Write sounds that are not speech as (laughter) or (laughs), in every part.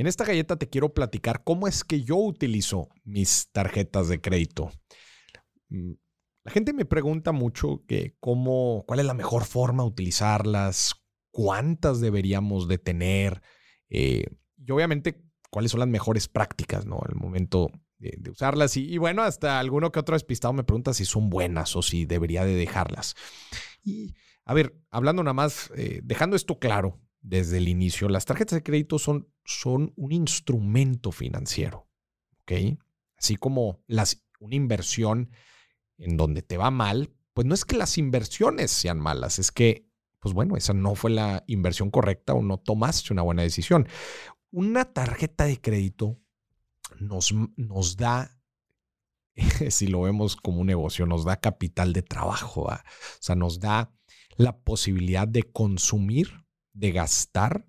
En esta galleta te quiero platicar cómo es que yo utilizo mis tarjetas de crédito. Mm, la gente me pregunta mucho que cómo, cuál es la mejor forma de utilizarlas, cuántas deberíamos de tener eh, y obviamente cuáles son las mejores prácticas, ¿no? Al momento de, usarlas. Y, bueno, hasta alguno que otro despistado me pregunta si son buenas o si debería de dejarlas. Y a ver, hablando nada más, eh, dejando esto claro desde el inicio, las tarjetas de crédito son, son un instrumento financiero, ¿ok? Así como las, una inversión en donde te va mal, pues no es que las inversiones sean malas, es que, pues bueno, esa no fue la inversión correcta o no tomaste una buena decisión. Una tarjeta de crédito nos, nos da, (laughs) si lo vemos como un negocio, nos da capital de trabajo, o sea, nos da la posibilidad de consumir, de gastar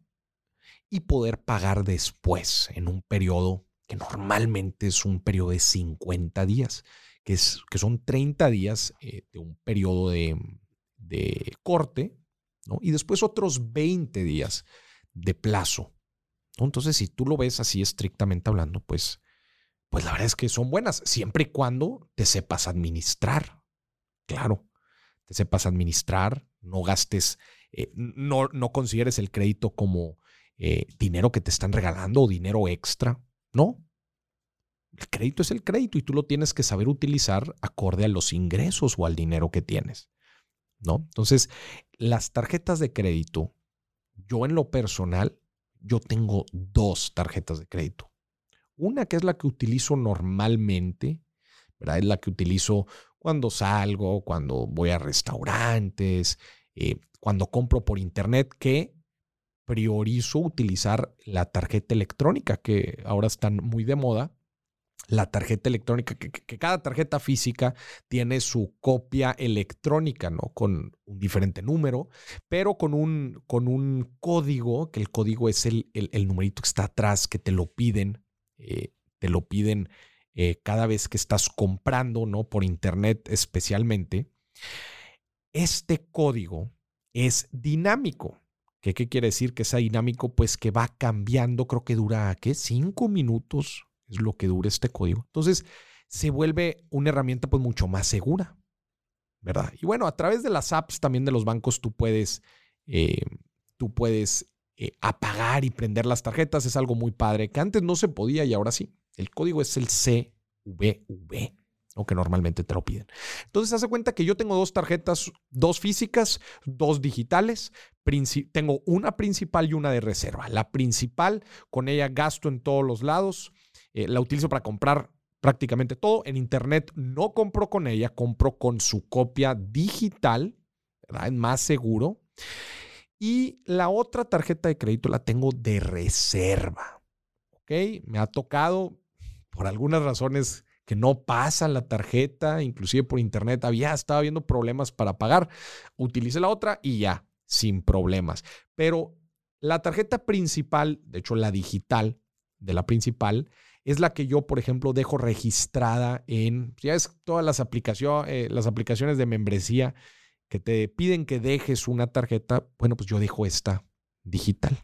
y poder pagar después en un periodo que normalmente es un periodo de 50 días, que, es, que son 30 días eh, de un periodo de, de corte, ¿no? y después otros 20 días de plazo. Entonces, si tú lo ves así estrictamente hablando, pues, pues la verdad es que son buenas, siempre y cuando te sepas administrar. Claro, te sepas administrar, no gastes, eh, no, no consideres el crédito como eh, dinero que te están regalando o dinero extra. No. El crédito es el crédito y tú lo tienes que saber utilizar acorde a los ingresos o al dinero que tienes. ¿No? Entonces, las tarjetas de crédito, yo en lo personal, yo tengo dos tarjetas de crédito. Una que es la que utilizo normalmente, ¿verdad? Es la que utilizo cuando salgo, cuando voy a restaurantes, eh, cuando compro por internet, que priorizo utilizar la tarjeta electrónica, que ahora están muy de moda, la tarjeta electrónica, que, cada tarjeta física tiene su copia electrónica, ¿no? Con un diferente número, pero con un, con un código, que el código es el, el, numerito que está atrás, que te lo piden, eh, te lo piden eh, cada vez que estás comprando, ¿no? Por internet especialmente. Este código es dinámico. ¿Qué, ¿Qué quiere decir que sea dinámico? Pues que va cambiando, creo que dura, ¿qué? Cinco minutos es lo que dura este código. Entonces, se vuelve una herramienta pues mucho más segura, ¿verdad? Y bueno, a través de las apps también de los bancos tú puedes, eh, tú puedes eh, apagar y prender las tarjetas. Es algo muy padre que antes no se podía y ahora sí. El código es el CVV, o que normalmente te lo piden. Entonces, hace cuenta que yo tengo dos tarjetas, dos físicas, dos digitales. tengo una principal y una de reserva. La principal, con ella gasto en todos los lados. Eh, la utilizo para comprar prácticamente todo. En Internet no compro con ella, compro con su copia digital. Es más seguro. Y la otra tarjeta de crédito la tengo de reserva. ¿Ok? Me ha tocado, por algunas razones que no pasa la tarjeta, inclusive por internet, había, estaba viendo problemas para pagar. Utilicé la otra y ya, sin problemas. Pero la tarjeta principal, de hecho la digital de la principal, es la que yo, por ejemplo, dejo registrada en, ya es todas las, aplicaciones, eh, las aplicaciones de membresía que te piden que dejes una tarjeta, bueno, pues yo dejo esta digital.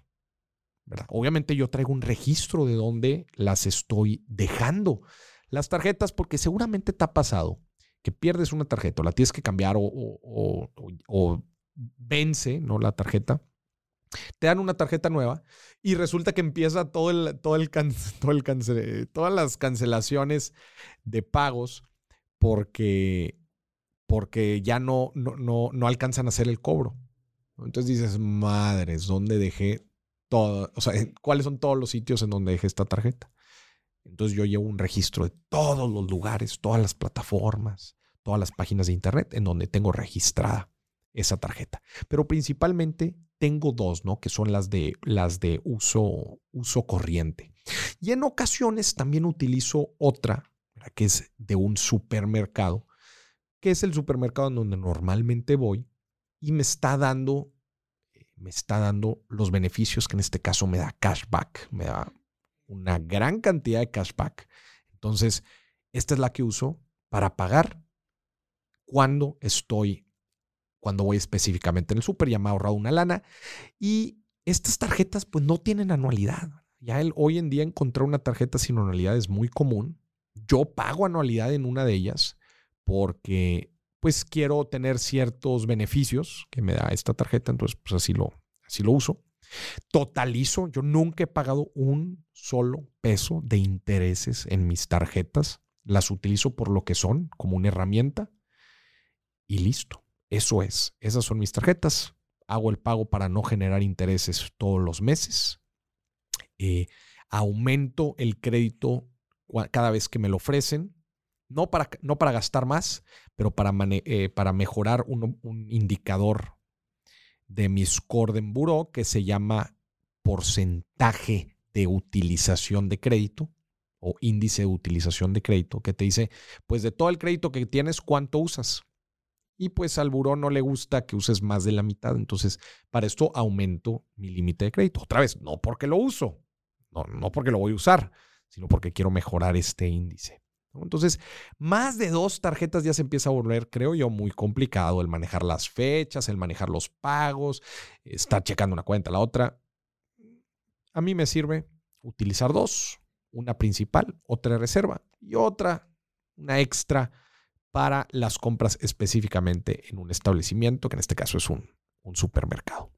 ¿verdad? Obviamente yo traigo un registro de dónde las estoy dejando. Las tarjetas, porque seguramente te ha pasado que pierdes una tarjeta o la tienes que cambiar o, vence ¿no? la tarjeta te dan una tarjeta nueva y resulta que empieza todo el, todo el, (laughs) todo el todas las cancelaciones de pagos porque, porque ya no, no, no, no alcanzan a hacer el cobro. Entonces dices, madres, ¿dónde dejé todo? O sea, ¿cuáles son todos los sitios en donde dejé esta tarjeta? Entonces yo llevo un registro de todos los lugares, todas las plataformas, todas las páginas de internet en donde tengo registrada esa tarjeta. Pero principalmente tengo dos, ¿no? Que son las de, las de uso, uso corriente. Y en ocasiones también utilizo otra, que es de un supermercado, que es el supermercado en donde normalmente voy y me está dando, me está dando los beneficios que en este caso me da cashback, me da una gran cantidad de cashback. Entonces, esta es la que uso para pagar cuando estoy cuando voy específicamente en el súper, ya me ha ahorrado una lana. Y estas tarjetas pues no tienen anualidad. Ya el, hoy en día encontrar una tarjeta sin anualidad es muy común. Yo pago anualidad en una de ellas porque pues quiero tener ciertos beneficios que me da esta tarjeta, entonces pues así lo, así lo uso. Totalizo, yo nunca he pagado un solo peso de intereses en mis tarjetas. Las utilizo por lo que son, como una herramienta. Y listo. Eso es. Esas son mis tarjetas. Hago el pago para no generar intereses todos los meses. Eh, aumento el crédito cada vez que me lo ofrecen. No para, no para gastar más, pero para, eh, para mejorar un, un indicador de mi score de Buró que se llama porcentaje de utilización de crédito o índice de utilización de crédito, que te dice, pues de todo el crédito que tienes, ¿cuánto usas? Y pues al buró no le gusta que uses más de la mitad. Entonces, para esto aumento mi límite de crédito. Otra vez, no porque lo uso, no, no porque lo voy a usar, sino porque quiero mejorar este índice. Entonces, más de dos tarjetas ya se empieza a volver, creo yo, muy complicado el manejar las fechas, el manejar los pagos, estar checando una cuenta, la otra. A mí me sirve utilizar dos, una principal, otra reserva y otra, una extra para las compras específicamente en un establecimiento, que en este caso es un supermercado.